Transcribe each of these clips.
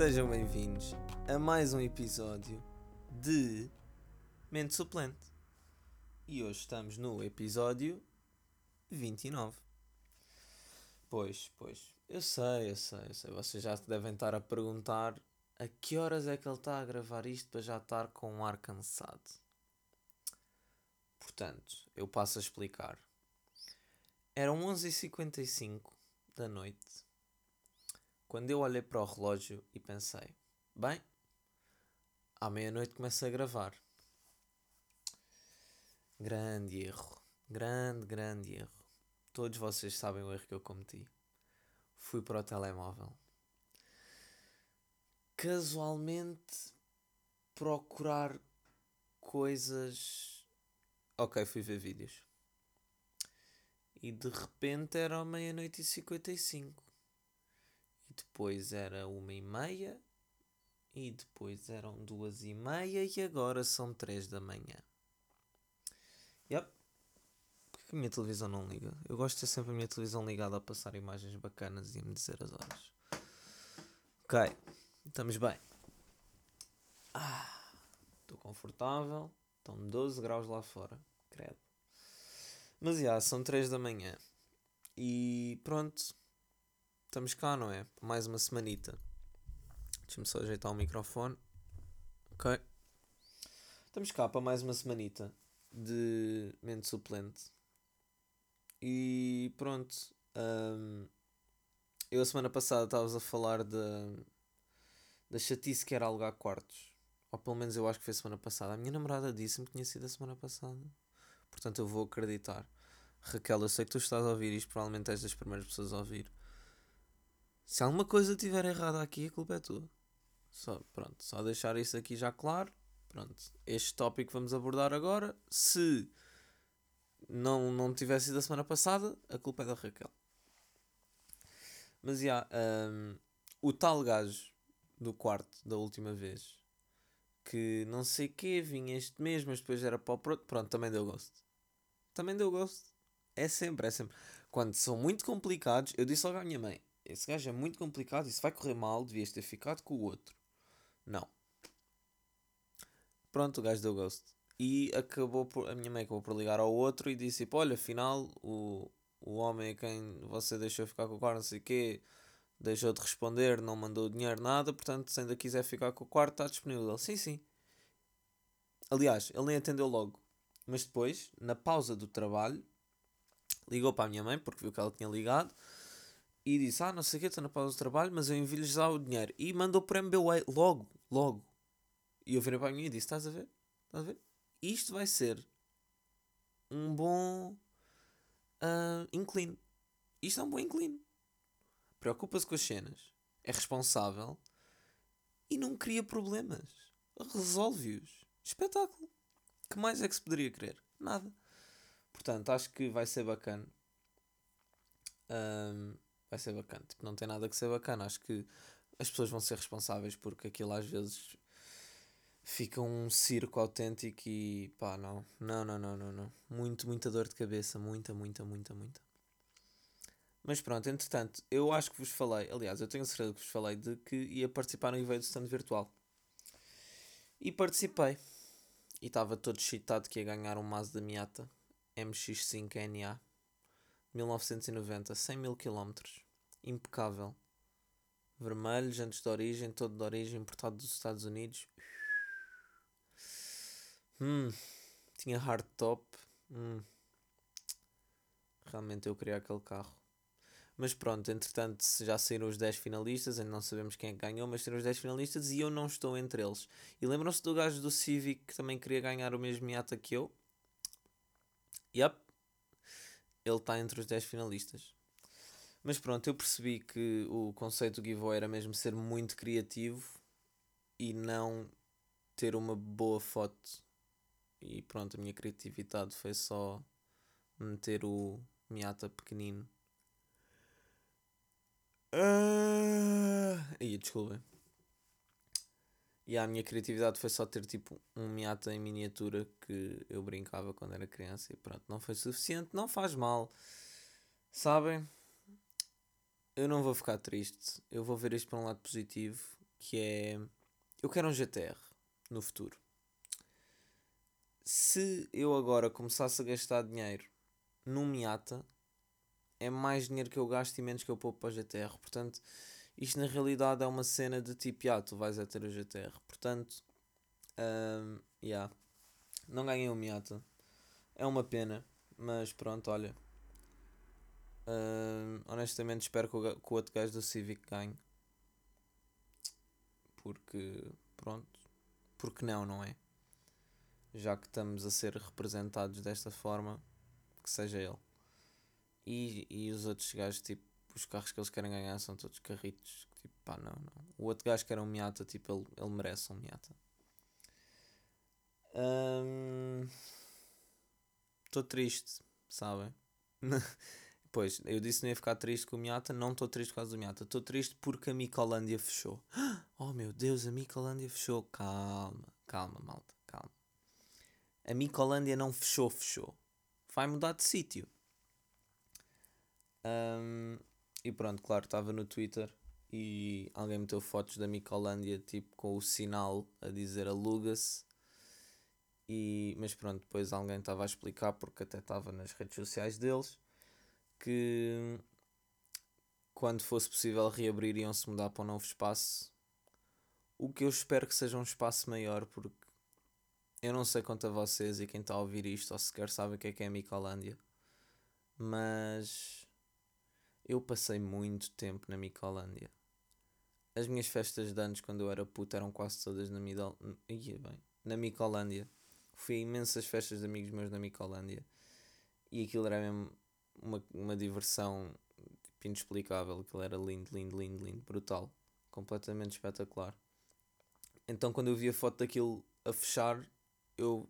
Sejam bem-vindos a mais um episódio de Mente Suplente. E hoje estamos no episódio 29. Pois, pois, eu sei, eu sei, eu sei. Vocês já devem estar a perguntar a que horas é que ele está a gravar isto para já estar com um ar cansado. Portanto, eu passo a explicar. Eram 11h55 da noite quando eu olhei para o relógio e pensei: bem, à meia-noite começo a gravar. Grande erro, grande, grande erro. Todos vocês sabem o erro que eu cometi. Fui para o telemóvel. Casualmente procurar coisas. Ok, fui ver vídeos. E de repente era meia-noite e cinquenta e cinco depois era uma e meia, e depois eram duas e meia, e agora são três da manhã. Yep. Porquê que a minha televisão não liga? Eu gosto de ter sempre a minha televisão ligada a passar imagens bacanas e a me dizer as horas. Ok, estamos bem. Ah, estou confortável. Estão 12 graus lá fora. Credo. Mas já, são 3 da manhã. E pronto, estamos cá, não é? Mais uma semanita. Deixa-me só ajeitar o microfone. Ok. Estamos cá para mais uma semanita de mente suplente. E pronto. Um, eu a semana passada estavas a falar da, da chatice que era alugar quartos. Ou pelo menos eu acho que foi a semana passada. A minha namorada disse-me que tinha sido a semana passada. Portanto eu vou acreditar. Raquel, eu sei que tu estás a ouvir isto, provavelmente és das primeiras pessoas a ouvir. Se alguma coisa estiver errada aqui, a culpa é tua. Só, pronto, só deixar isso aqui já claro. Pronto, este tópico vamos abordar agora, se não, não tivesse sido a semana passada, a culpa é da Raquel. Mas já, yeah, um, o tal gajo do quarto da última vez, que não sei que, vinha este mês, mas depois era para o pronto, pronto, também deu gosto. Também deu gosto. É sempre, é sempre. Quando são muito complicados, eu disse logo à minha mãe: esse gajo é muito complicado, isso vai correr mal, devias ter ficado com o outro. Não. Pronto, o gajo deu ghost. E acabou por, a minha mãe acabou por ligar ao outro e disse: tipo, Olha, afinal, o, o homem a quem você deixou ficar com o quarto, não sei o quê, deixou de responder, não mandou dinheiro, nada, portanto, se ainda quiser ficar com o quarto, está disponível. Sim, sim. Aliás, ele nem atendeu logo. Mas depois, na pausa do trabalho, ligou para a minha mãe, porque viu que ela tinha ligado e disse: Ah, não sei o que, estou na pausa do trabalho, mas eu envio-lhes já o dinheiro. E mandou por MBWay logo, logo. E eu virei para mim e disse: Estás a ver? Estás a ver? Isto vai ser um bom uh, inclino. Isto é um bom inclino. Preocupa-se com as cenas, é responsável e não cria problemas. Resolve-os. Espetáculo. que mais é que se poderia querer? Nada. Portanto, acho que vai ser bacana. Um, vai ser bacana. Tipo, não tem nada que ser bacana. Acho que as pessoas vão ser responsáveis porque aquilo às vezes fica um circo autêntico e pá, não. Não, não, não, não, não. Muito, muita dor de cabeça. Muita, muita, muita, muita. Mas pronto, entretanto, eu acho que vos falei, aliás, eu tenho certeza que vos falei de que ia participar no evento stand virtual. E participei. E estava todo excitado que ia ganhar um Mazda Miata MX5 NA 1990, 100 mil km. Impecável. Vermelho, jantes de origem, todo de origem, importado dos Estados Unidos. Hum, tinha hardtop. Hum. Realmente eu queria aquele carro. Mas pronto, entretanto já saíram os 10 finalistas, ainda não sabemos quem é que ganhou, mas saíram os 10 finalistas e eu não estou entre eles. E lembram-se do gajo do Civic que também queria ganhar o mesmo Miata que eu? Yep, ele está entre os 10 finalistas. Mas pronto, eu percebi que o conceito do giveaway era mesmo ser muito criativo e não ter uma boa foto. E pronto, a minha criatividade foi só meter o Miata pequenino. Ah, aí, desculpem. E a minha criatividade foi só ter tipo um Miata em miniatura que eu brincava quando era criança e pronto, não foi suficiente, não faz mal. Sabem? Eu não vou ficar triste, eu vou ver isto para um lado positivo que é eu quero um GTR no futuro. Se eu agora começasse a gastar dinheiro num Miata, é mais dinheiro que eu gasto e menos que eu poupo para o GTR. Portanto, isto na realidade é uma cena de tipo, ah, tu vais a ter o GTR. Portanto, um, yeah. não ganhei o Miata. É uma pena, mas pronto, olha. Um, honestamente, espero que o, que o outro gajo do Civic ganhe. Porque, pronto, porque não, não é? Já que estamos a ser representados desta forma, que seja ele. E, e os outros gajos, tipo, os carros que eles querem ganhar são todos carritos. Tipo, pá, não, não. O outro gajo que era um Miata, tipo, ele, ele merece um Miata. Estou um, triste, sabem? pois, eu disse que não ia ficar triste com o Miata. Não estou triste por causa do Miata. Estou triste porque a Micolândia fechou. Oh meu Deus, a Micolândia fechou. Calma, calma, malta, calma. A Micolândia não fechou, fechou. Vai mudar de sítio. Um, e pronto, claro, estava no Twitter e alguém meteu fotos da Micolândia tipo com o sinal a dizer aluga-se. E, mas pronto, depois alguém estava a explicar, porque até estava nas redes sociais deles, que quando fosse possível reabrir iam-se mudar para um novo espaço. O que eu espero que seja um espaço maior, porque eu não sei quanto a vocês e quem está a ouvir isto, ou sequer sabe o que é que é a Micolândia, mas eu passei muito tempo na Micolândia. As minhas festas de anos quando eu era puto eram quase todas na Midol... Ia bem, na Micolândia. Fui a imensas festas de amigos meus na Micolândia. E aquilo era mesmo uma, uma diversão tipo, inexplicável. Aquilo era lindo, lindo, lindo, lindo, brutal. Completamente espetacular. Então quando eu vi a foto daquilo a fechar, eu,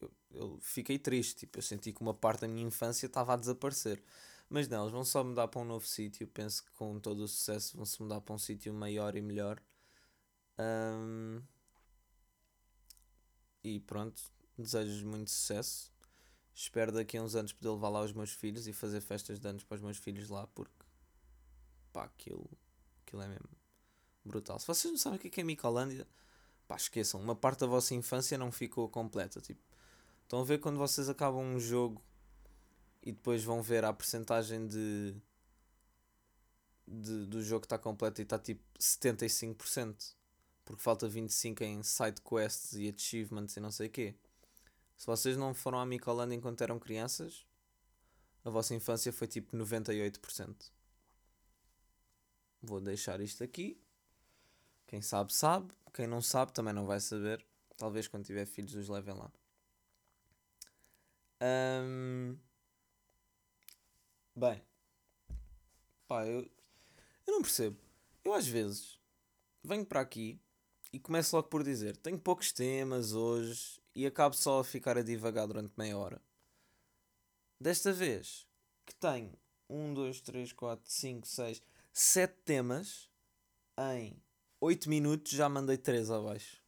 eu, eu fiquei triste. Tipo, eu senti que uma parte da minha infância estava a desaparecer. Mas não, eles vão só mudar para um novo sítio. Penso que com todo o sucesso vão se mudar para um sítio maior e melhor. Um, e pronto, desejo muito sucesso. Espero daqui a uns anos poder levar lá os meus filhos e fazer festas de anos para os meus filhos lá, porque pá, aquilo, aquilo é mesmo brutal. Se vocês não sabem o que é, é Micolândia, pá, esqueçam, uma parte da vossa infância não ficou completa. Tipo, estão a ver quando vocês acabam um jogo e depois vão ver a percentagem de, de do jogo que está completo e está tipo 75%, porque falta 25% em side quests e achievements e não sei o quê. Se vocês não foram à Micolândia enquanto eram crianças, a vossa infância foi tipo 98%. Vou deixar isto aqui. Quem sabe, sabe. Quem não sabe também não vai saber. Talvez quando tiver filhos os levem lá. Um, Bem, pá, eu, eu não percebo. Eu às vezes venho para aqui e começo logo por dizer: tenho poucos temas hoje e acabo só a ficar a divagar durante meia hora. Desta vez que tenho 1, 2, 3, 4, 5, 6, 7 temas em 8 minutos já mandei 3 abaixo.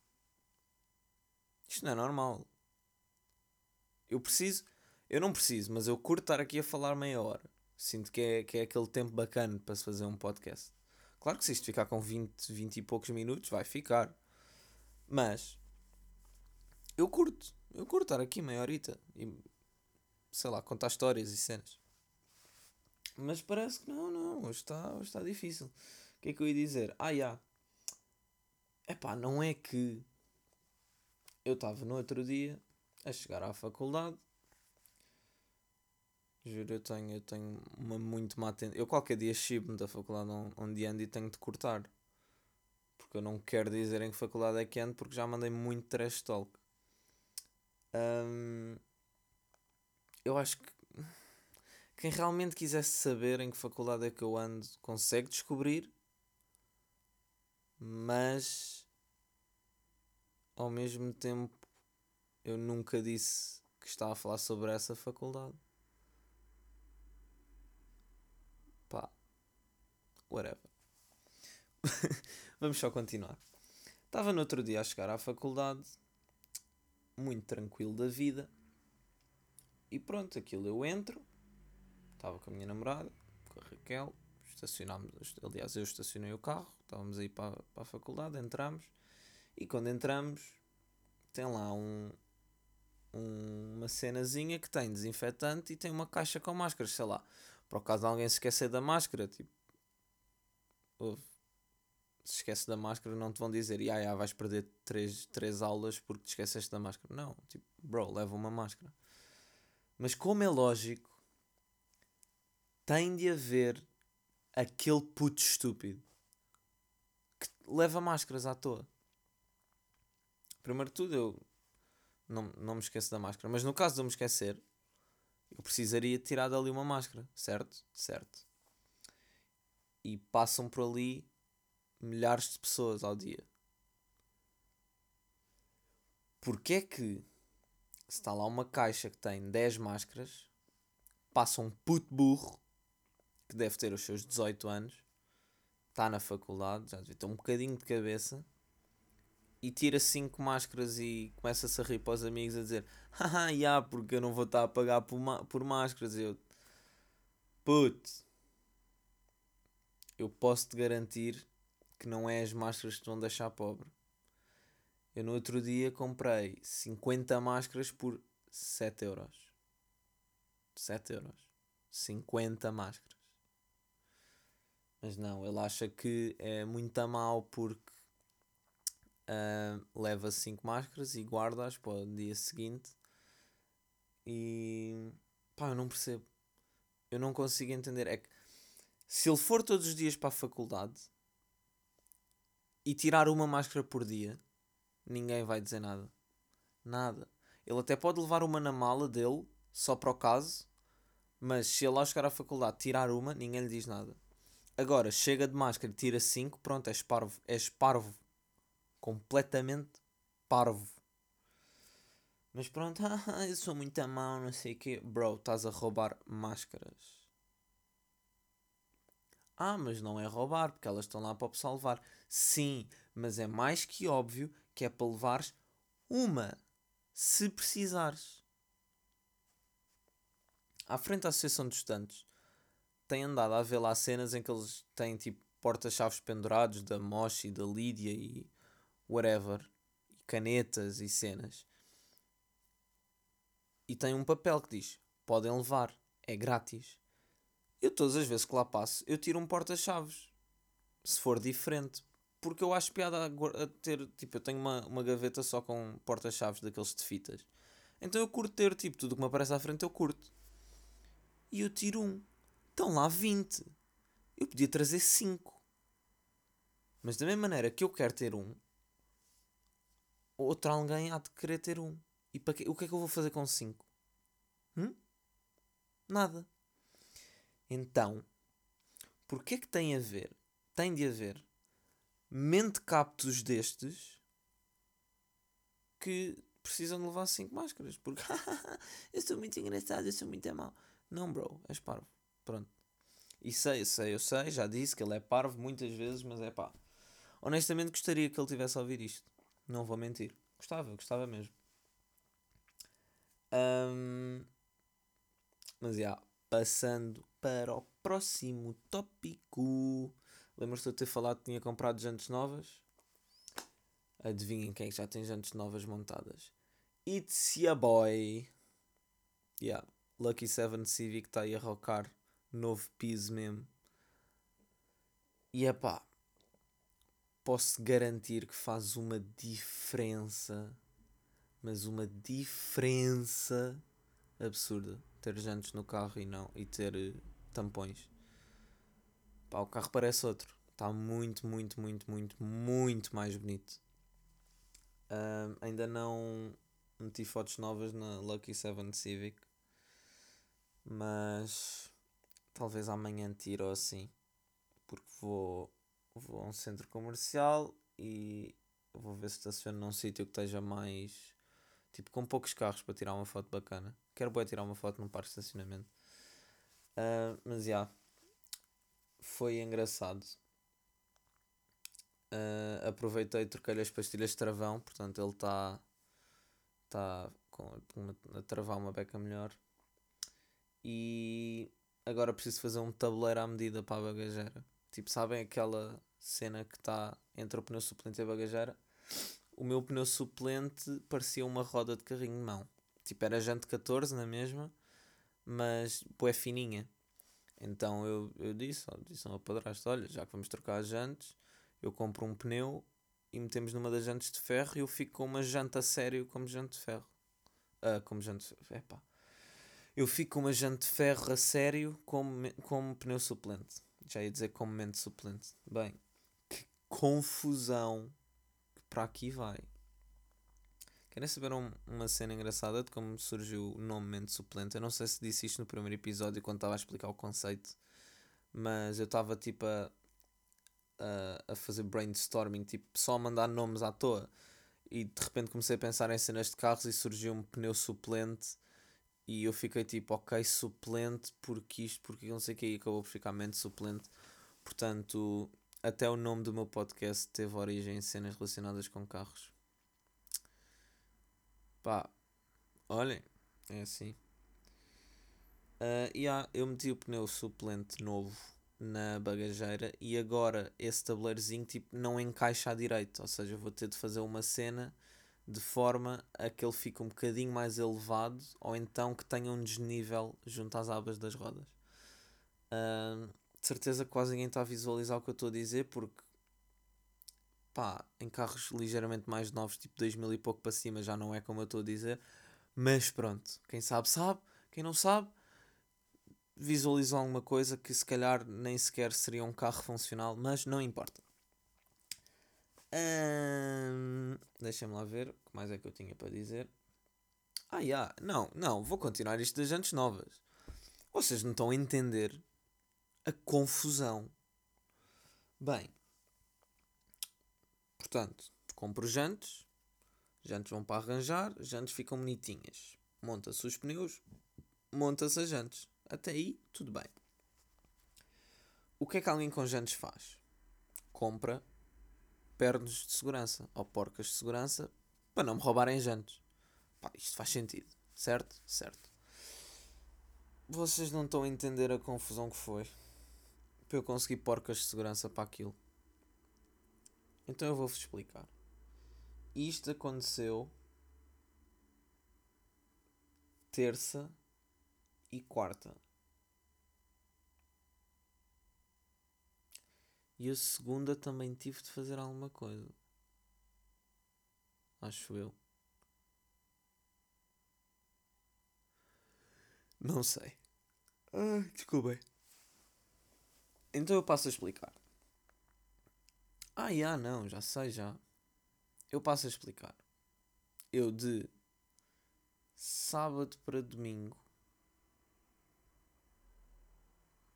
Isto não é normal. Eu preciso, eu não preciso, mas eu curto estar aqui a falar meia hora. Sinto que é, que é aquele tempo bacana para se fazer um podcast. Claro que se isto ficar com 20, 20 e poucos minutos, vai ficar. Mas eu curto. Eu curto estar aqui meia horita e sei lá, contar histórias e cenas. Mas parece que não, não. Hoje está, hoje está difícil. O que é que eu ia dizer? Ah, já. Epá, não é que eu estava no outro dia a chegar à faculdade Juro, eu tenho, eu tenho uma muito má tendência. Eu qualquer dia chibo-me da faculdade onde ando e tenho de cortar. Porque eu não quero dizer em que faculdade é que ando porque já mandei muito trash talk. Um, eu acho que quem realmente quisesse saber em que faculdade é que eu ando consegue descobrir, mas ao mesmo tempo eu nunca disse que estava a falar sobre essa faculdade. Pá. Whatever. Vamos só continuar. Estava no outro dia a chegar à faculdade, muito tranquilo da vida. E pronto, aquilo eu entro. Estava com a minha namorada, com a Raquel, os estacionámos, aliás, eu estacionei o carro, estávamos aí para, para a faculdade, entramos, e quando entramos, tem lá um, um, uma cenazinha que tem desinfetante e tem uma caixa com máscaras, sei lá, por acaso de alguém se esquecer da máscara, tipo, ouve, se esquece da máscara, não te vão dizer, ah, vais perder 3, três aulas porque te esqueceste da máscara. Não, tipo, bro, leva uma máscara. Mas como é lógico, tem de haver aquele puto estúpido que leva máscaras à toa. Primeiro de tudo, eu não, não me esqueço da máscara. Mas no caso de eu me esquecer, eu precisaria tirar dali uma máscara, certo? Certo. E passam por ali milhares de pessoas ao dia. Porquê é que se está lá uma caixa que tem 10 máscaras, passa um puto burro que deve ter os seus 18 anos, está na faculdade, já devia ter um bocadinho de cabeça e tira 5 máscaras e começa-se a rir para os amigos a dizer haha, yeah, porque eu não vou estar a pagar por, por máscaras. Eu, putz, eu posso te garantir que não é as máscaras que te vão deixar pobre. Eu no outro dia comprei 50 máscaras por 7 euros. 7 euros. 50 máscaras. Mas não, ele acha que é muito a mal porque uh, leva 5 máscaras e guarda-as para o dia seguinte. E pá, eu não percebo. Eu não consigo entender. É que se ele for todos os dias para a faculdade e tirar uma máscara por dia, ninguém vai dizer nada. Nada. Ele até pode levar uma na mala dele, só para o caso, mas se ele ao chegar à faculdade tirar uma, ninguém lhe diz nada. Agora, chega de máscara tira 5, pronto, és parvo. És parvo. Completamente parvo. Mas pronto, ah, eu sou muito mão, não sei o quê. Bro, estás a roubar máscaras. Ah, mas não é roubar, porque elas estão lá para o pessoal levar. Sim, mas é mais que óbvio que é para levares uma, se precisares. À frente da Associação dos Estudantes, tem andado a ver lá cenas em que eles têm tipo porta-chaves pendurados da Moshi, da Lídia e whatever, canetas e cenas. E tem um papel que diz: podem levar, é grátis. Eu todas as vezes que lá passo, eu tiro um porta-chaves. Se for diferente. Porque eu acho piada a, ter, tipo, eu tenho uma, uma gaveta só com porta-chaves daqueles de fitas. Então eu curto ter, tipo, tudo que me aparece à frente eu curto. E eu tiro um. Estão lá 20. Eu podia trazer 5. Mas da mesma maneira que eu quero ter um, outro alguém há de querer ter um. E para que, o que é que eu vou fazer com 5? Hum? Nada. Então, porquê que tem a ver? Tem de haver mentecaptos destes que precisam de levar 5 máscaras. Porque eu sou muito engraçado, eu sou muito mal. Não, bro, és parvo. Pronto. E sei, sei, eu sei, já disse que ele é parvo muitas vezes, mas é pá. Honestamente gostaria que ele tivesse a ouvir isto. Não vou mentir. Gostava, gostava mesmo. Um, mas já, yeah, passando para o próximo tópico. Lembras-te de eu ter falado que tinha comprado jantes novas? Adivinhem quem é já tem jantes novas montadas? It's ya boy! Yeah, Lucky 7 Civic está aí a rocar. Novo piso mesmo. E é pá, posso garantir que faz uma diferença, mas uma diferença absurda ter jantes no carro e não e ter eh, tampões. Pá, o carro parece outro. Está muito, muito, muito, muito, muito mais bonito. Ainda não meti fotos novas na Lucky 7 Civic. Mas talvez amanhã tire ou assim. Porque vou, vou a um centro comercial e vou ver se estaciono num sítio que esteja mais. Tipo, com poucos carros para tirar uma foto bacana. Quero bem tirar uma foto num parque de estacionamento. Uh, mas já. Yeah, foi engraçado. Uh, aproveitei e troquei-lhe as pastilhas de travão. Portanto, ele está. Está a travar uma beca melhor. E agora preciso fazer um tabuleiro à medida para a bagageira. Tipo, sabem aquela cena que está entre o pneu suplente e a bagageira? O meu pneu suplente parecia uma roda de carrinho de mão. Tipo, era jante 14 na mesma, mas é fininha. Então eu, eu disse, disse ao padrasto, olha, já que vamos trocar as jantes, eu compro um pneu e metemos numa das jantes de ferro e eu fico com uma janta a sério como jante de ferro. Uh, como jante de ferro, epá. Eu fico com uma jante de ferro a sério como, como pneu suplente. Já ia dizer como mente suplente. Bem, que confusão que para aqui vai. Querem saber um, uma cena engraçada de como surgiu o nome mente suplente? Eu não sei se disse isto no primeiro episódio quando estava a explicar o conceito, mas eu estava tipo a, a, a fazer brainstorming, tipo só a mandar nomes à toa. E de repente comecei a pensar em cenas de carros e surgiu um pneu suplente e eu fiquei tipo, ok, suplente, porque isto, porque não sei o que, e acabou por ficar mente suplente. Portanto, até o nome do meu podcast teve origem em cenas relacionadas com carros. Pá, olhem, é assim. Uh, yeah, eu meti o pneu suplente novo na bagageira e agora esse tabuleirozinho tipo, não encaixa à direita, ou seja, vou ter de fazer uma cena de forma a que ele fique um bocadinho mais elevado ou então que tenha um desnível junto às abas das rodas. Uh, de certeza que quase ninguém está a visualizar o que eu estou a dizer porque pá, em carros ligeiramente mais novos, tipo 2000 e pouco para cima, já não é como eu estou a dizer. Mas pronto, quem sabe, sabe. Quem não sabe, visualizou alguma coisa que se calhar nem sequer seria um carro funcional, mas não importa. Hum, Deixa-me lá ver o que mais é que eu tinha para dizer. Ah, yeah. não, não, vou continuar isto das jantes novas. Vocês não estão a entender a confusão. Bem, portanto, compro jantes, jantes vão para arranjar, jantes ficam bonitinhas. Monta-se os pneus, monta-se as jantes. Até aí, tudo bem. O que é que alguém com jantes faz? Compra pernas de segurança ou porcas de segurança para não me roubarem jantes. Pá, isto faz sentido, certo? Certo. Vocês não estão a entender a confusão que foi para eu conseguir porcas de segurança para aquilo. Então eu vou-vos explicar. Isto aconteceu terça e quarta. E a segunda também tive de fazer alguma coisa. Acho eu. Não sei. Ah, desculpem. Então eu passo a explicar. Ah, já, não, já sei, já. Eu passo a explicar. Eu de sábado para domingo.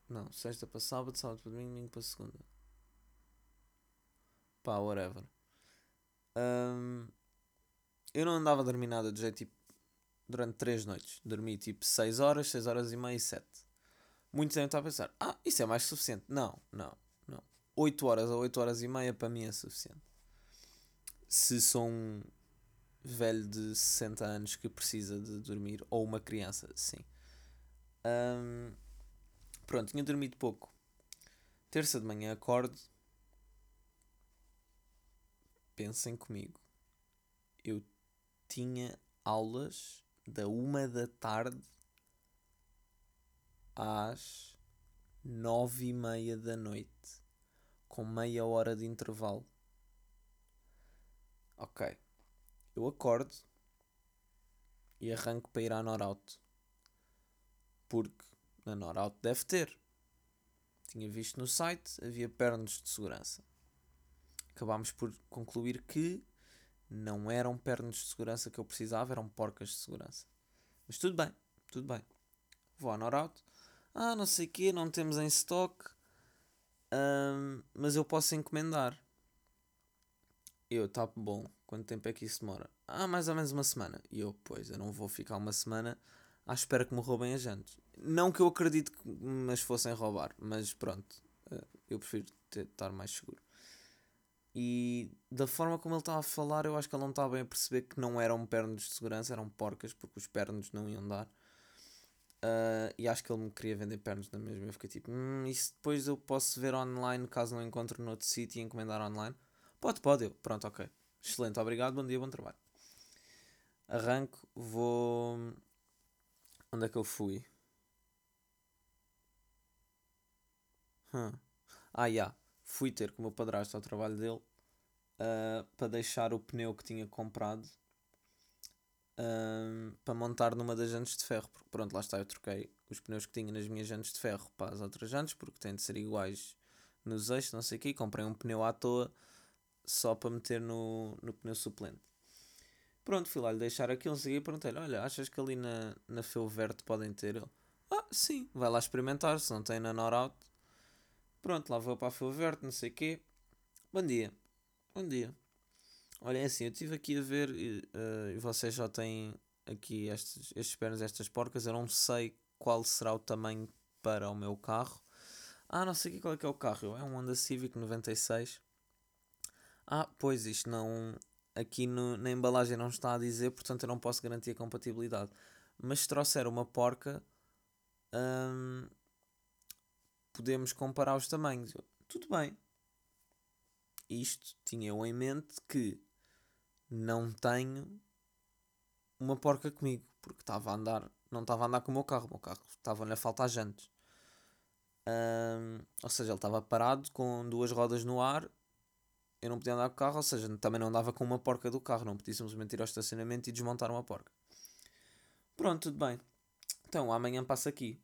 Não, sexta para sábado, sábado para domingo, domingo para segunda pá, whatever. Um, eu não andava a dormir nada de jeito tipo durante 3 noites. Dormi tipo 6 horas, 6 horas e meia e 7. Muitos devem estar a pensar, ah, isso é mais suficiente. Não, não, não. 8 horas ou 8 horas e meia para mim é suficiente. Se sou um velho de 60 anos que precisa de dormir, ou uma criança, sim. Um, pronto, tinha dormido pouco. Terça de manhã acordo, pensem comigo. Eu tinha aulas da uma da tarde às nove e meia da noite, com meia hora de intervalo. Ok, eu acordo e arranco para ir à Norauto, porque na Norauto deve ter. Tinha visto no site, havia pernas de segurança acabámos por concluir que não eram pernas de segurança que eu precisava, eram porcas de segurança. Mas tudo bem, tudo bem. Vou à Norauto. Ah, não sei o quê, não temos em stock. Um, mas eu posso encomendar. Eu, tá bom. Quanto tempo é que isso demora? Ah, mais ou menos uma semana. E eu, pois, eu não vou ficar uma semana à espera que me roubem as jantes. Não que eu acredite que me fossem roubar, mas pronto. Eh, eu prefiro ter, estar mais seguro. E da forma como ele estava a falar, eu acho que ele não estava bem a perceber que não eram pernas de segurança, eram porcas, porque os pernos não iam dar. Uh, e acho que ele me queria vender pernas na mesma. Eu fiquei tipo, hum, isso depois eu posso ver online caso não encontre no outro sítio e encomendar online. Pode, pode. Eu, pronto, ok. Excelente, obrigado, bom dia, bom trabalho. Arranco, vou. Onde é que eu fui? Hum. Ah, já. Yeah. Fui ter com o meu padrasto ao trabalho dele uh, para deixar o pneu que tinha comprado uh, para montar numa das jantes de ferro. Porque pronto, lá está, eu troquei os pneus que tinha nas minhas jantes de ferro para as outras jantes, porque têm de ser iguais nos eixos, não sei o quê. comprei um pneu à toa só para meter no, no pneu suplente. Pronto, fui lá lhe deixar aquilo, segui e perguntei-lhe: Olha, achas que ali na, na Feu Verde podem ter? Ele: Ah, sim, vai lá experimentar, se não tem na Norauto. Pronto, lá vou para a Feu Verde, não sei o quê. Bom dia, bom dia. Olha, é assim, eu estive aqui a ver uh, e vocês já têm aqui estes, estes pernas, estas porcas. Eu não sei qual será o tamanho para o meu carro. Ah, não sei qual é que é o carro. É um Honda Civic 96. Ah, pois isto não. Aqui no, na embalagem não está a dizer, portanto eu não posso garantir a compatibilidade. Mas se trouxer uma porca, hum, podemos comparar os tamanhos. Tudo bem. Isto tinha eu em mente que não tenho uma porca comigo, porque estava a andar, não estava a andar com o meu carro, o meu carro estava-lhe a faltar jantes. Um, ou seja, ele estava parado com duas rodas no ar, eu não podia andar com o carro, ou seja, também não andava com uma porca do carro, não podia simplesmente ir ao estacionamento e desmontar uma porca. Pronto, tudo bem. Então amanhã passo aqui.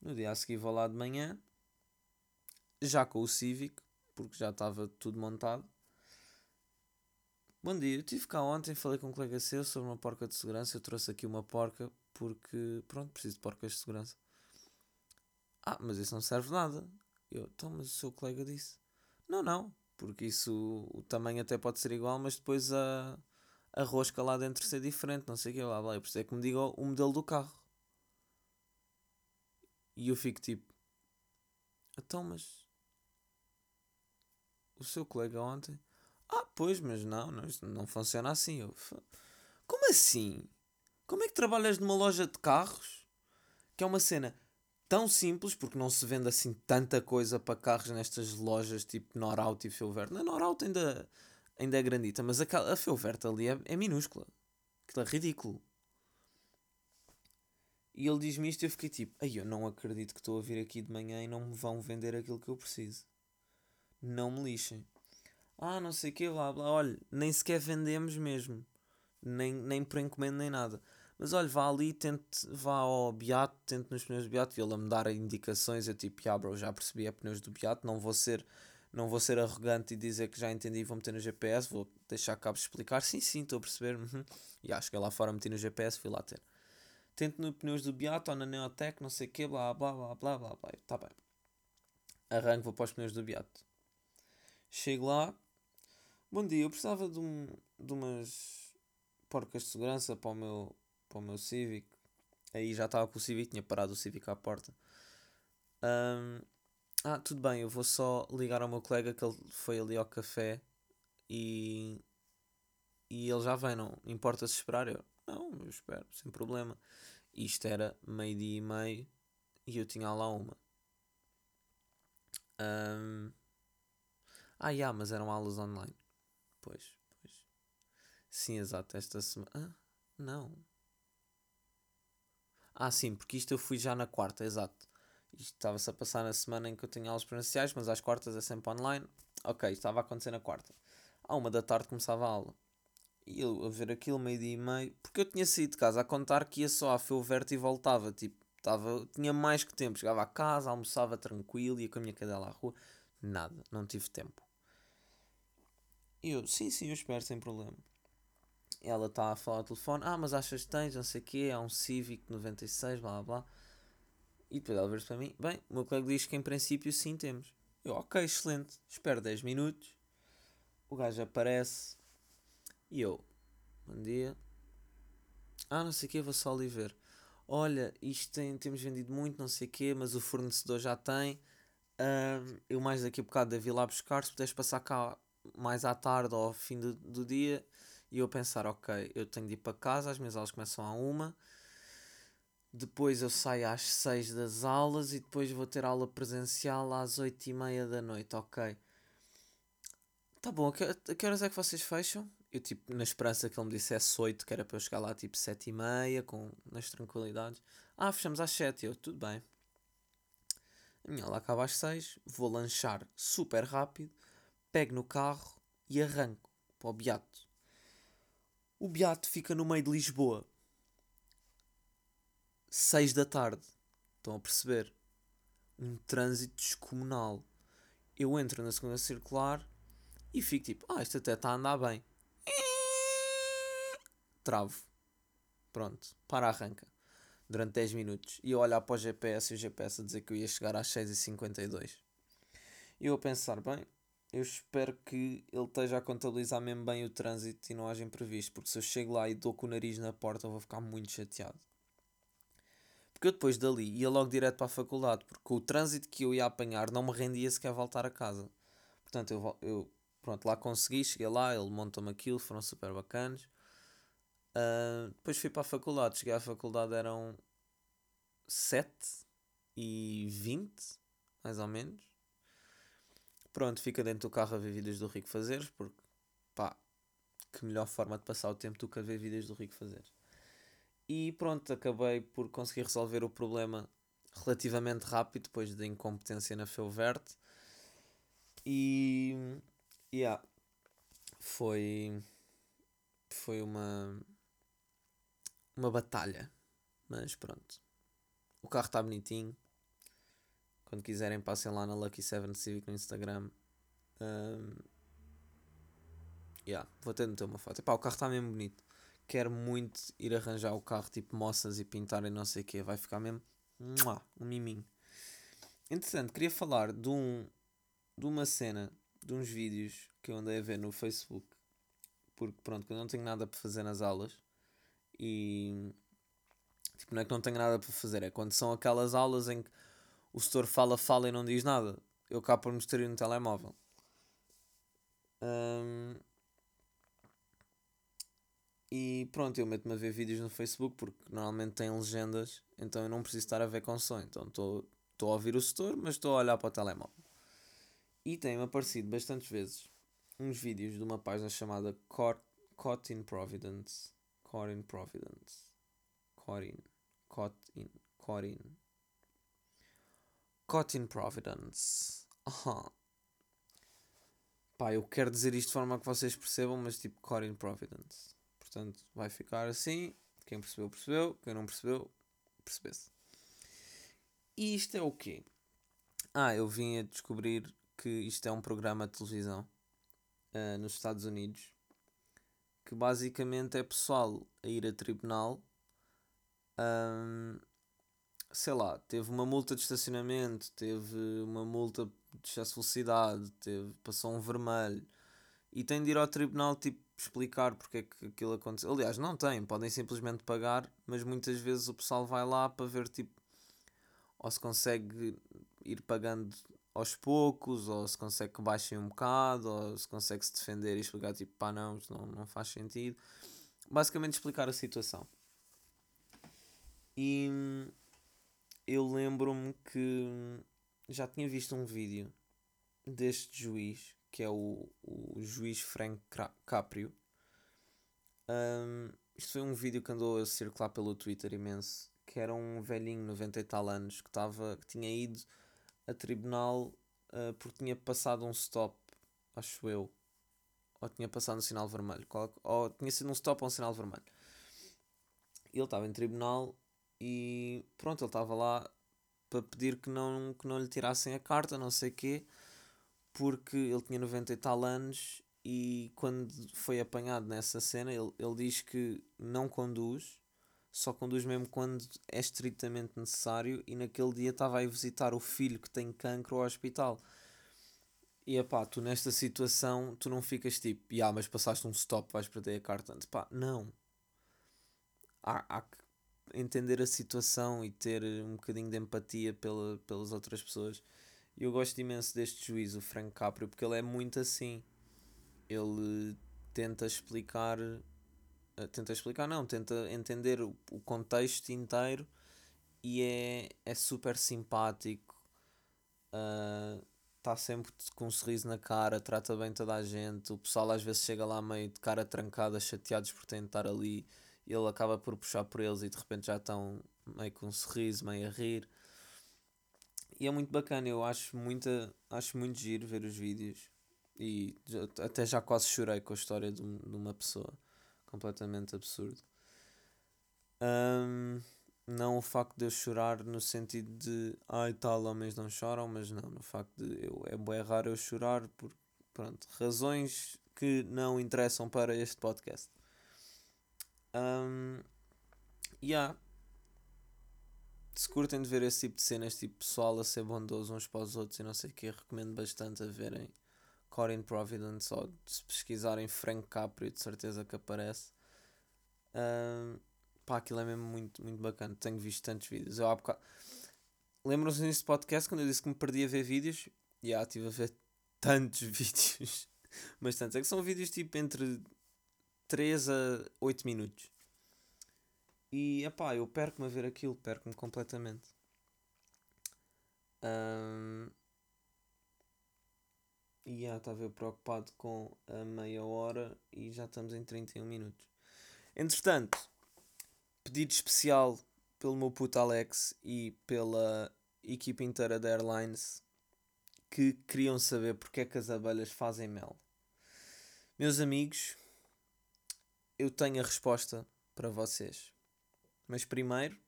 No dia a seguir vou lá de manhã, já com o Civic, porque já estava tudo montado. Bom dia, eu estive cá ontem, falei com um colega seu sobre uma porca de segurança. Eu trouxe aqui uma porca porque, pronto, preciso de porcas de segurança. Ah, mas isso não serve nada. Eu, então, mas o seu colega disse: Não, não, porque isso, o tamanho até pode ser igual, mas depois a, a rosca lá dentro ser diferente, não sei o que, lá, lá. Eu preciso é que me diga o modelo do carro. E eu fico tipo: Então, mas o seu colega ontem ah, pois, mas não, não, não funciona assim. Eu, como assim? Como é que trabalhas numa loja de carros? Que é uma cena tão simples, porque não se vende assim tanta coisa para carros nestas lojas tipo Norauto e Feuvert. Na Norauto ainda, ainda é grandita, mas a, a Feuvert ali é, é minúscula. Aquilo é ridículo. E ele diz-me isto e eu fiquei tipo, ai eu não acredito que estou a vir aqui de manhã e não me vão vender aquilo que eu preciso. Não me lixem ah, não sei o que, blá blá, olha, nem sequer vendemos mesmo, nem, nem por encomenda nem nada. Mas olha, vá ali, tente, vá ao Beato, tente nos pneus do Beato e ele a me dar indicações. Eu tipo, ah, bro, já percebi, é pneus do Beato, não vou ser, não vou ser arrogante e dizer que já entendi e vou meter no GPS, vou deixar cabo explicar. Sim, sim, estou a perceber. Uhum. E acho que lá fora meti no GPS, fui lá ter. Tente nos pneus do Beato ou na Neotec, não sei o que, blá blá blá blá blá blá. Tá bem. Arranco, vou para os pneus do Beato. Chego lá, Bom dia, eu precisava de, um, de umas porcas de segurança para o meu, para o meu Civic. Aí já estava com o Civic, tinha parado o Civic à porta. Um, ah, tudo bem, eu vou só ligar ao meu colega que ele foi ali ao café e, e ele já vem, não importa-se esperar? Eu, não, eu espero, sem problema. Isto era meio-dia e meio e eu tinha lá uma. Um, ah, yeah, mas eram aulas online. Pois, pois. Sim, exato. Esta semana. Ah, não. Ah, sim, porque isto eu fui já na quarta, exato. Isto estava-se a passar na semana em que eu tinha aulas presenciais, mas às quartas é sempre online. Ok, estava a acontecer na quarta. À uma da tarde começava a aula. E eu a ver aquilo meio-dia e meio, porque eu tinha saído de casa a contar que ia só a Feuverte e voltava. Tipo, tava, tinha mais que tempo. Chegava a casa, almoçava tranquilo, ia com a minha cadela à rua. Nada, não tive tempo. E eu, sim, sim, eu espero, sem problema. Ela está a falar ao telefone, ah, mas achas que tens, não sei o quê, é um Civic 96, blá blá blá. E depois ela vira para mim, bem, o meu colega diz que em princípio sim temos. Eu, ok, excelente, espero 10 minutos. O gajo aparece e eu, bom dia. Ah, não sei o quê, vou só ali ver. Olha, isto tem, temos vendido muito, não sei o quê, mas o fornecedor já tem. Uh, eu mais daqui a bocado devo ir lá buscar, se puderes passar cá mais à tarde ou ao fim do, do dia e eu pensar, ok, eu tenho de ir para casa, as minhas aulas começam a uma, Depois eu saio às 6 das aulas e depois vou ter aula presencial às 8 e meia da noite, ok. Tá bom, a que, a que horas é que vocês fecham? Eu, tipo, na esperança que ele me dissesse 8, que era para eu chegar lá, tipo, 7 e meia, com, nas tranquilidades. Ah, fechamos às 7. Eu, tudo bem. A minha aula acaba às 6, vou lanchar super rápido, pego no carro e arranco para o Beato. O Beato fica no meio de Lisboa. 6 da tarde. Estão a perceber? Um trânsito descomunal. Eu entro na segunda circular e fico tipo, ah, isto até está a andar bem. Travo. Pronto, para arranca durante 10 minutos e eu olhar para o GPS e o GPS a dizer que eu ia chegar às 6h52. E eu a pensar, bem, eu espero que ele esteja a contabilizar mesmo bem o trânsito e não haja imprevisto, porque se eu chego lá e dou com o nariz na porta eu vou ficar muito chateado. Porque eu depois dali ia logo direto para a faculdade, porque o trânsito que eu ia apanhar não me rendia sequer voltar a casa. Portanto, eu, eu pronto, lá consegui, cheguei lá, ele montou-me aquilo, foram super bacanas. Uh, depois fui para a faculdade. Cheguei à faculdade, eram 7 e 20, mais ou menos. Pronto, fica dentro do carro a ver vídeos do Rico Fazeres, porque pá, que melhor forma de passar o tempo do que a ver vídeos do Rico Fazeres. E pronto, acabei por conseguir resolver o problema relativamente rápido depois da incompetência na Feuverte. E. Yeah, foi. Foi uma uma batalha. Mas pronto. O carro está bonitinho. Quando quiserem, passem lá na Lucky 7 Civic no Instagram. Um, yeah, vou de meter uma foto. Epá, o carro está mesmo bonito. Quero muito ir arranjar o carro tipo moças e pintar e não sei o que. Vai ficar mesmo um miminho. Interessante, queria falar de, um, de uma cena, de uns vídeos que eu andei a ver no Facebook. Porque pronto, quando eu não tenho nada para fazer nas aulas, e tipo, não é que não tenho nada para fazer, é quando são aquelas aulas em que o setor fala, fala e não diz nada. Eu cá por me distrair no telemóvel. Um, e pronto, eu meto-me a ver vídeos no Facebook porque normalmente tem legendas, então eu não preciso estar a ver com som. Então estou a ouvir o setor, mas estou a olhar para o telemóvel. E tem-me aparecido bastantes vezes uns vídeos de uma página chamada Caught, in Providence Caught in Providence. Caught in. Caught in. Caught in. Caught in Providence. Aham. Pá, eu quero dizer isto de forma que vocês percebam, mas tipo Caught in Providence. Portanto, vai ficar assim. Quem percebeu, percebeu. Quem não percebeu, percebesse. E isto é o quê? Ah, eu vim a descobrir que isto é um programa de televisão uh, nos Estados Unidos que basicamente é pessoal a ir a tribunal, um, sei lá, teve uma multa de estacionamento, teve uma multa de excesso de velocidade, teve, passou um vermelho e tem de ir ao tribunal tipo explicar porque é que aquilo aconteceu. Aliás, não tem, podem simplesmente pagar, mas muitas vezes o pessoal vai lá para ver tipo ou se consegue ir pagando aos poucos, ou se consegue que baixem um bocado, ou se consegue se defender e explicar tipo, pá, não, isto não, não faz sentido. Basicamente explicar a situação. E eu lembro-me que já tinha visto um vídeo deste juiz, que é o, o juiz Frank Caprio. Um, isto foi um vídeo que andou a circular pelo Twitter imenso, que era um velhinho, 90 e tal anos, que, tava, que tinha ido a tribunal uh, porque tinha passado um stop, acho eu. Ou tinha passado um sinal vermelho. Ou tinha sido um stop ou um sinal vermelho. Ele estava em tribunal e pronto, ele estava lá para pedir que não, que não lhe tirassem a carta, não sei quê, porque ele tinha 90 e tal anos e quando foi apanhado nessa cena, ele, ele diz que não conduz só conduz mesmo quando é estritamente necessário e naquele dia estava a ir visitar o filho que tem cancro ao hospital. E pá, tu nesta situação, tu não ficas tipo, ah, mas passaste um stop, vais perder a carta. Pá, não. Há, há que entender a situação e ter um bocadinho de empatia pela, pelas outras pessoas. Eu gosto imenso deste juiz, o Frank Caprio, porque ele é muito assim. Ele tenta explicar tenta explicar, não, tenta entender o, o contexto inteiro e é, é super simpático. Está uh, sempre com um sorriso na cara, trata bem toda a gente. O pessoal às vezes chega lá meio de cara trancada, chateados por estar ali. Ele acaba por puxar por eles e de repente já estão meio com um sorriso, meio a rir. E é muito bacana, eu acho, muita, acho muito giro ver os vídeos. E até já quase chorei com a história de, de uma pessoa. Completamente absurdo. Um, não o facto de eu chorar no sentido de ai tal, homens não choram, mas não, no facto de eu, é bem raro eu chorar por pronto, razões que não interessam para este podcast. Um, yeah. Se curtem de ver esse tipo de cenas, tipo pessoal a ser bondoso uns para os outros e não sei o que, recomendo bastante a verem in Providence ou se pesquisarem Frank Capri, de certeza que aparece. Um, pá, aquilo é mesmo muito, muito bacana. Tenho visto tantos vídeos. Eu há bocado... Lembram-se neste podcast quando eu disse que me perdi a ver vídeos? E yeah, estive a ver tantos vídeos. Mas tantos. É que são vídeos tipo entre 3 a 8 minutos. E epá, eu perco-me a ver aquilo, perco-me completamente. Um, e já estava eu preocupado com a meia hora e já estamos em 31 minutos. Entretanto, pedido especial pelo meu puto Alex e pela equipe inteira da Airlines que queriam saber porque é que as abelhas fazem mel. Meus amigos, eu tenho a resposta para vocês. Mas primeiro,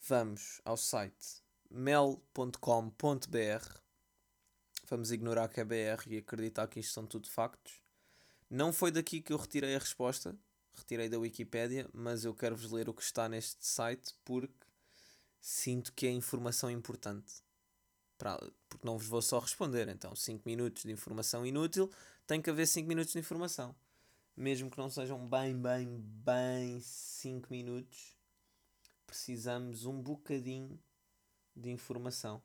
vamos ao site mel.com.br Vamos ignorar que é BR e acreditar que isto são tudo factos. Não foi daqui que eu retirei a resposta, retirei da Wikipédia, mas eu quero-vos ler o que está neste site porque sinto que é informação importante. Para, porque não vos vou só responder. Então, 5 minutos de informação inútil, tem que haver 5 minutos de informação. Mesmo que não sejam bem, bem, bem 5 minutos, precisamos um bocadinho de informação.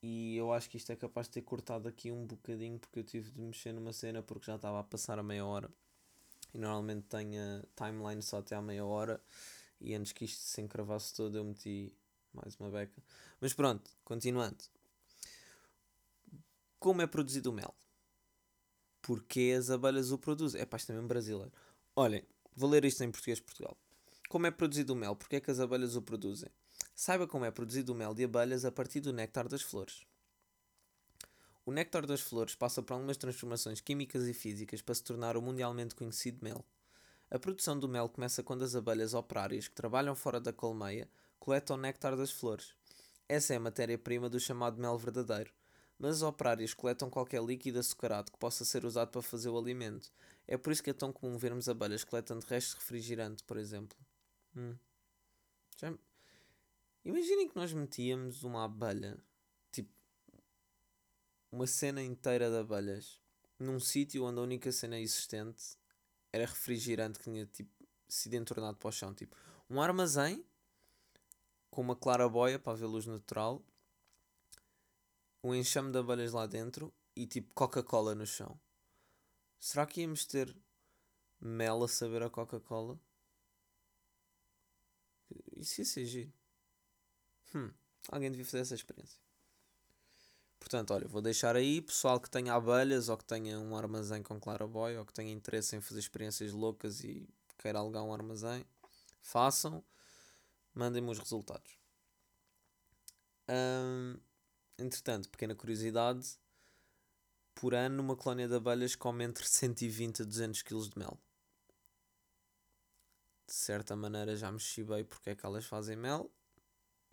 E eu acho que isto é capaz de ter cortado aqui um bocadinho porque eu tive de mexer numa cena porque já estava a passar a meia hora. E normalmente tenho a timeline só até à meia hora. E antes que isto se encravasse todo eu meti mais uma beca. Mas pronto, continuando. Como é produzido o mel? Porquê as abelhas o produzem? É pá, isto é mesmo brasileiro. Olhem, vou ler isto em português de Portugal. Como é produzido o mel? Porquê é que as abelhas o produzem? Saiba como é produzido o mel de abelhas a partir do néctar das flores. O néctar das flores passa por algumas transformações químicas e físicas para se tornar o mundialmente conhecido mel. A produção do mel começa quando as abelhas operárias que trabalham fora da colmeia coletam o néctar das flores. Essa é a matéria-prima do chamado mel verdadeiro. Mas as operárias coletam qualquer líquido açucarado que possa ser usado para fazer o alimento. É por isso que é tão comum vermos abelhas coletando restos de refrigerante, por exemplo. Hum. Já, Imaginem que nós metíamos uma abelha, tipo, uma cena inteira de abelhas, num sítio onde a única cena existente era refrigerante que tinha, tipo, sido entornado para o chão. Tipo, um armazém com uma claraboia para ver luz natural, um enxame de abelhas lá dentro e, tipo, Coca-Cola no chão. Será que íamos ter mel a saber a Coca-Cola? Isso ia ser giro. Hum, alguém devia fazer essa experiência. Portanto, olha, vou deixar aí, pessoal que tenha abelhas ou que tenha um armazém com claraboy ou que tenha interesse em fazer experiências loucas e queira alugar um armazém, façam, mandem-me os resultados. Hum, entretanto, pequena curiosidade, por ano uma colónia de abelhas come entre 120 a 200 kg de mel. De certa maneira já me chibei porque é que elas fazem mel,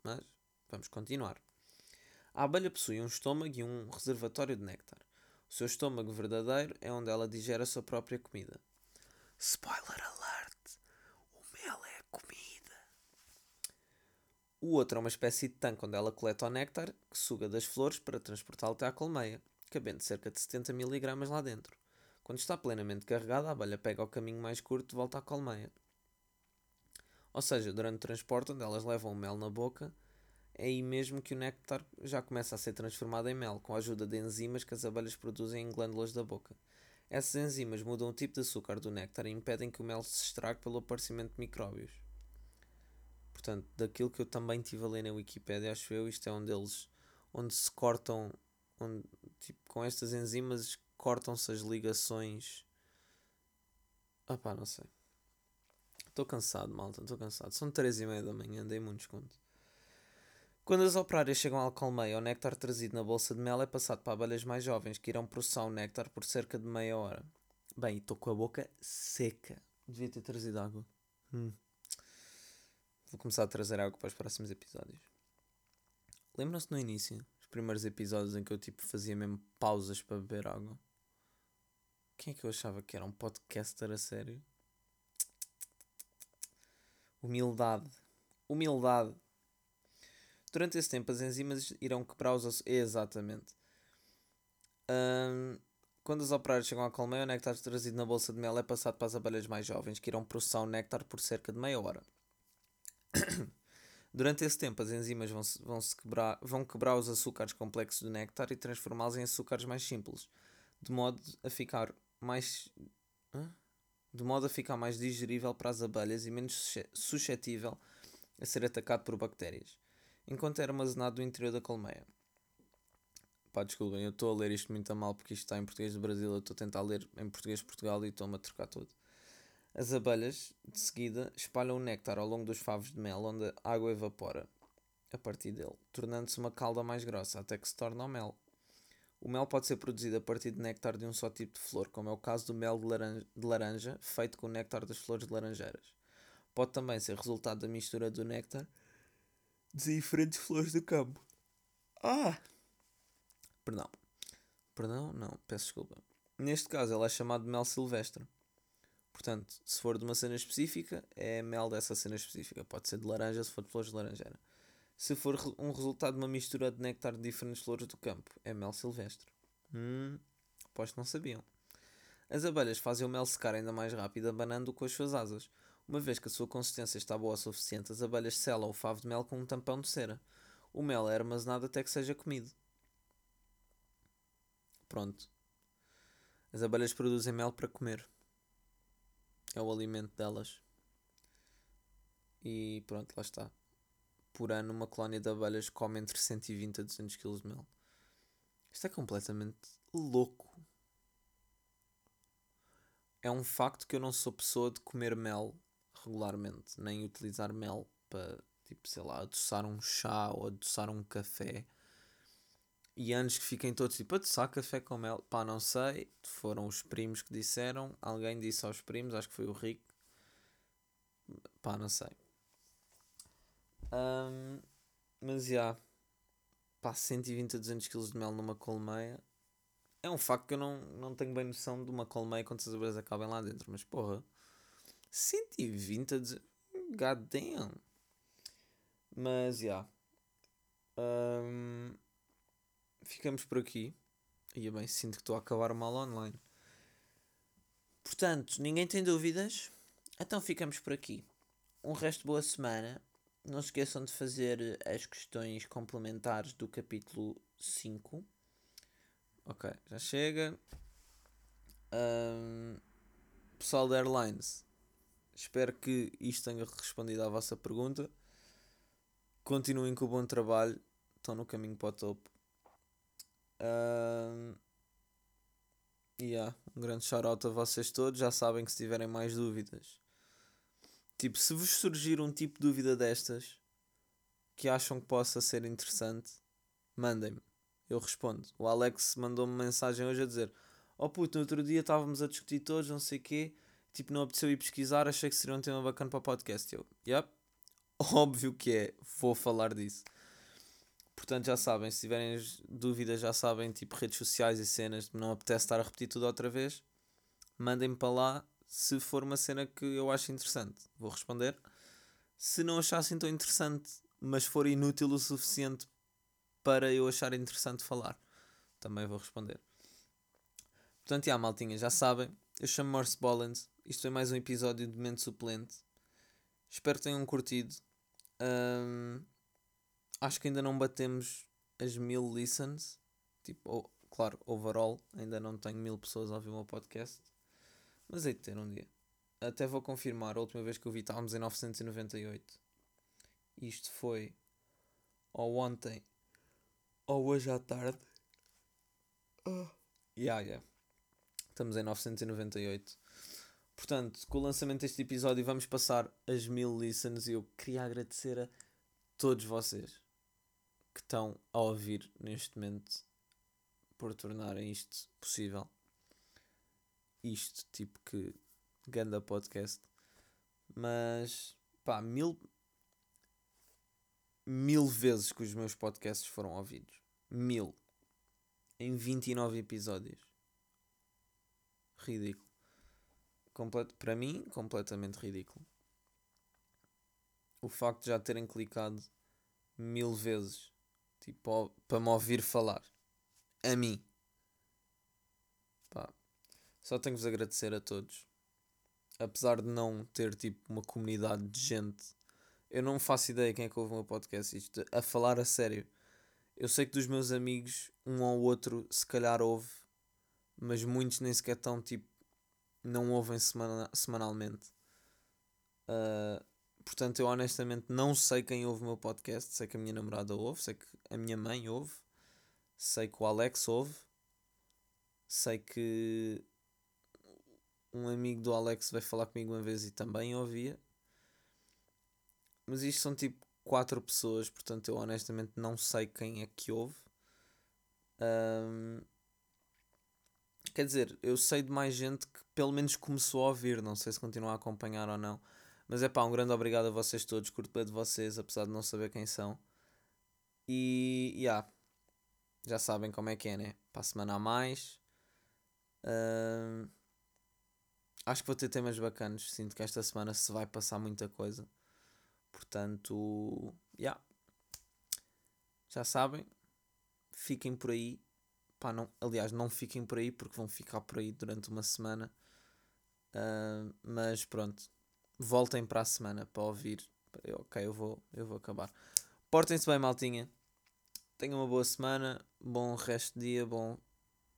mas vamos continuar. A abelha possui um estômago e um reservatório de néctar. O seu estômago verdadeiro é onde ela digere a sua própria comida. Spoiler alert! O mel é a comida. O outro é uma espécie de tanque onde ela coleta o néctar, que suga das flores para transportá-lo até à colmeia, cabendo cerca de 70 mg lá dentro. Quando está plenamente carregada, a abelha pega o caminho mais curto de volta à colmeia. Ou seja, durante o transporte, onde elas levam o mel na boca, é aí mesmo que o néctar já começa a ser transformado em mel, com a ajuda de enzimas que as abelhas produzem em glândulas da boca. Essas enzimas mudam o tipo de açúcar do néctar e impedem que o mel se estrague pelo aparecimento de micróbios. Portanto, daquilo que eu também tive a ler na Wikipedia, acho eu, isto é um deles onde se cortam, onde, tipo, com estas enzimas cortam-se as ligações. Ah pá, não sei. Estou cansado, malta, estou cansado. São três e meia da manhã, dei muito desconto. Quando as operárias chegam ao colmeia, o néctar trazido na bolsa de mel é passado para abelhas mais jovens, que irão processar o néctar por cerca de meia hora. Bem, estou com a boca seca. Devia ter trazido água. Hum. Vou começar a trazer água para os próximos episódios. Lembram-se no início, os primeiros episódios em que eu tipo fazia mesmo pausas para beber água? Quem é que eu achava que era um podcaster a sério? Humildade. Humildade. Durante esse tempo, as enzimas irão quebrar os. Exatamente. Um, quando os operários chegam à colmeia, o néctar trazido na bolsa de mel é passado para as abelhas mais jovens, que irão processar o néctar por cerca de meia hora. Durante esse tempo, as enzimas vão, -se, vão, -se quebrar, vão quebrar os açúcares complexos do néctar e transformá-los em açúcares mais simples, de modo a ficar mais. de modo a ficar mais digerível para as abelhas e menos suscetível a ser atacado por bactérias, enquanto é armazenado no interior da colmeia. Pá, desculpem, eu estou a ler isto muito a mal porque isto está em português do Brasil, eu estou a tentar ler em português de Portugal e estou-me a trocar tudo. As abelhas, de seguida, espalham o néctar ao longo dos favos de mel, onde a água evapora a partir dele, tornando-se uma calda mais grossa, até que se torna o mel. O mel pode ser produzido a partir de néctar de um só tipo de flor, como é o caso do mel de laranja, de laranja feito com o néctar das flores de laranjeiras. Pode também ser resultado da mistura do néctar de diferentes flores do campo. Ah! Perdão. Perdão? Não, peço desculpa. Neste caso, ela é chamada de mel silvestre. Portanto, se for de uma cena específica, é mel dessa cena específica. Pode ser de laranja, se for de flores de laranjeira. Se for um resultado de uma mistura de néctar de diferentes flores do campo, é mel silvestre. Hum, aposto não sabiam. As abelhas fazem o mel secar ainda mais rápido, abanando-o com as suas asas. Uma vez que a sua consistência está boa o suficiente, as abelhas selam o favo de mel com um tampão de cera. O mel é armazenado até que seja comido. Pronto. As abelhas produzem mel para comer. É o alimento delas. E pronto, lá está. Por ano, uma colónia de abelhas come entre 120 a 200 kg de mel. Isto é completamente louco. É um facto que eu não sou pessoa de comer mel regularmente, nem utilizar mel para, tipo, sei lá, adoçar um chá ou adoçar um café. E antes que fiquem todos tipo, adoçar café com mel, pá, não sei. Foram os primos que disseram. Alguém disse aos primos, acho que foi o Rico. Pá, não sei. Um, mas já. Pá, 120 a 200 kg de mel numa colmeia. É um facto que eu não, não tenho bem noção de uma colmeia quantas abelhas acabem lá dentro. Mas porra, 120 a 200. God damn. Mas já. Um, ficamos por aqui. E bem, sinto que estou a acabar mal online. Portanto, ninguém tem dúvidas? Então ficamos por aqui. Um resto de boa semana. Não se esqueçam de fazer as questões complementares do capítulo 5. Ok, já chega. Um, pessoal da Airlines, espero que isto tenha respondido à vossa pergunta. Continuem com o bom trabalho. Estão no caminho para o topo. Uh, yeah, um grande shout a vocês todos. Já sabem que se tiverem mais dúvidas, tipo, se vos surgir um tipo de dúvida destas que acham que possa ser interessante, mandem-me. Eu respondo. O Alex mandou-me mensagem hoje a dizer: Oh puto, no outro dia estávamos a discutir todos, não sei o quê. Tipo, não apeteceu ir pesquisar, achei que seria um tema bacana para podcast. Eu, yep, óbvio que é, vou falar disso. Portanto, já sabem, se tiverem dúvidas, já sabem, tipo redes sociais e cenas, não apetece estar a repetir tudo outra vez, mandem-me para lá se for uma cena que eu acho interessante. Vou responder. Se não achassem tão interessante, mas for inútil o suficiente para eu achar interessante falar, também vou responder. Portanto, já, maltinha, já sabem, eu chamo Morse Bollens, isto é mais um episódio de Mente Suplente. Espero que tenham curtido. Um, acho que ainda não batemos as mil listens. Tipo, claro, overall, ainda não tenho mil pessoas a ouvir o meu podcast. Mas hei de ter um dia. Até vou confirmar, a última vez que eu vi estávamos em 998. Isto foi ou ontem ou hoje à tarde. Oh. Yeah, yeah. Estamos em 998. Portanto, com o lançamento deste episódio vamos passar as mil listens e eu queria agradecer a todos vocês que estão a ouvir neste momento por tornarem isto possível. Isto, tipo que ganda podcast. Mas pá, mil mil vezes que os meus podcasts foram ouvidos. Mil. Em 29 episódios. Ridículo. Complet para mim, completamente ridículo. O facto de já terem clicado mil vezes tipo, para me ouvir falar. A mim. Pá. Só tenho-vos agradecer a todos. Apesar de não ter tipo uma comunidade de gente eu não faço ideia quem é que ouve o meu podcast. Isto, a falar a sério. Eu sei que dos meus amigos, um ou outro se calhar ouve, mas muitos nem sequer estão tipo. não ouvem semana, semanalmente. Uh, portanto, eu honestamente não sei quem ouve o meu podcast. Sei que a minha namorada ouve, sei que a minha mãe ouve, sei que o Alex ouve, sei que um amigo do Alex vai falar comigo uma vez e também ouvia. Mas isto são tipo quatro pessoas, portanto eu honestamente não sei quem é que houve. Um, quer dizer, eu sei de mais gente que pelo menos começou a ouvir, não sei se continua a acompanhar ou não. Mas é pá, um grande obrigado a vocês todos, curto bem de vocês, apesar de não saber quem são. E yeah, já sabem como é que é, né? Para a semana a mais. Uh, acho que vou ter temas bacanas. Sinto que esta semana se vai passar muita coisa. Portanto, yeah. já sabem, fiquem por aí. Pá, não, aliás, não fiquem por aí porque vão ficar por aí durante uma semana. Uh, mas pronto, voltem para a semana para ouvir. Ok, eu vou, eu vou acabar. Portem-se bem, maltinha. Tenham uma boa semana, bom resto de dia, bom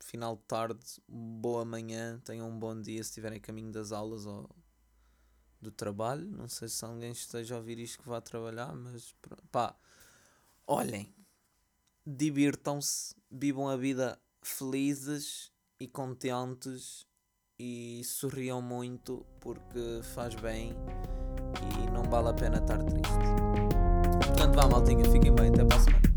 final de tarde, boa manhã. Tenham um bom dia se estiverem caminho das aulas ou do trabalho. Não sei se alguém esteja a ouvir isto que vá trabalhar, mas pá, olhem, divirtam-se, vivam a vida felizes e contentes e sorriam muito porque faz bem e não vale a pena estar triste. Portanto, vá, maltinha, fiquem bem, até para a semana.